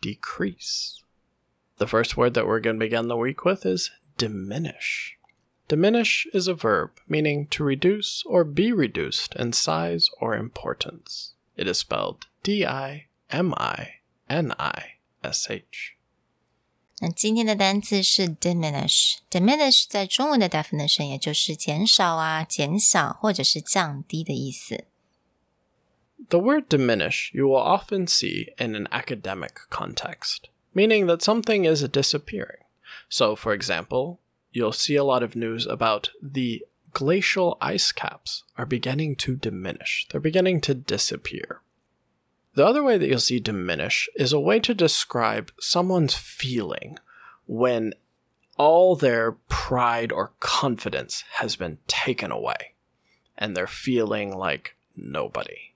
decrease. The first word that we're going to begin the week with is diminish. Diminish is a verb meaning to reduce or be reduced in size or importance. It is spelled D I M I N I S H. 那今天的单词是 diminish。diminish 在中文的 definition 也就是减少啊、减小或者是降低的意思。 The word diminish you will often see in an academic context, meaning that something is disappearing. So, for example, you'll see a lot of news about the glacial ice caps are beginning to diminish, they're beginning to disappear. The other way that you'll see diminish is a way to describe someone's feeling when all their pride or confidence has been taken away and they're feeling like nobody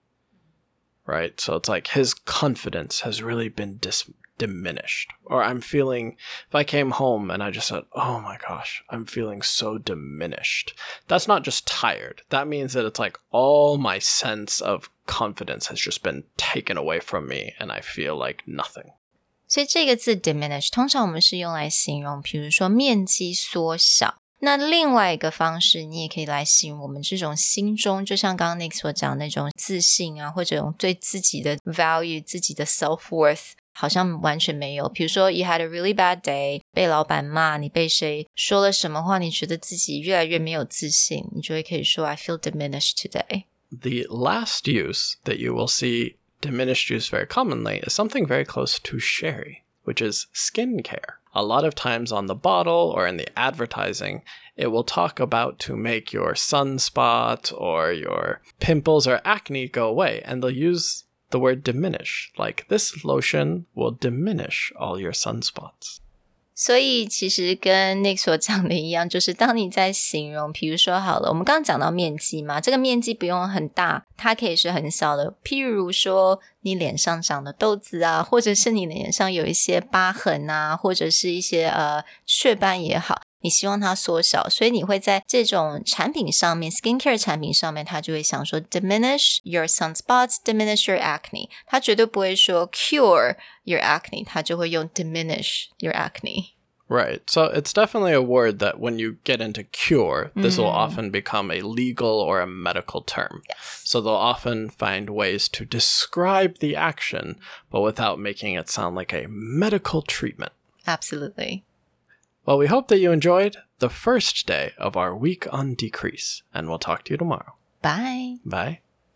right? So it's like his confidence has really been dis- diminished. Or I'm feeling, if I came home and I just said, oh my gosh, I'm feeling so diminished. That's not just tired. That means that it's like all my sense of confidence has just been taken away from me and I feel like nothing. 所以这个字 diminish 通常我们是用来形容，比如说面积缩小。 那另外一个方式，你也可以来形容我们这种心中，就像刚刚 Nick 所讲那种自信啊，或者用对自己的 value、自己的 self worth worth。好像完全没有。比如说，you had a really bad day，被老板骂，你被谁说了什么话，你觉得自己越来越没有自信，你就会可以说 I feel diminished today. The last use that you will see diminished used very commonly is something very close to Sherry, which is skincare. A lot of times on the bottle or in the advertising, it will talk about to make your sunspot or your pimples or acne go away, and they'll use the word diminish, like this lotion will diminish all your sunspots. 所以其实跟那所讲的一样，就是当你在形容，比如说好了，我们刚刚讲到面积嘛，这个面积不用很大，它可以是很小的。譬如说你脸上长的痘子啊，或者是你脸上有一些疤痕啊，或者是一些呃雀斑也好，你希望它缩小，所以你会在这种产品上面，skincare 产品上面，它就会想说 diminish your sunspots, diminish your acne，它绝对不会说 cure your acne，它就会用 diminish your acne。 Right. So it's definitely a word that when you get into cure, this will often become a legal or a medical term. So they'll often find ways to describe the action, but without making it sound like a medical treatment. Absolutely. Well, we hope that you enjoyed the first day of our week on decrease, and we'll talk to you tomorrow. Bye. Bye.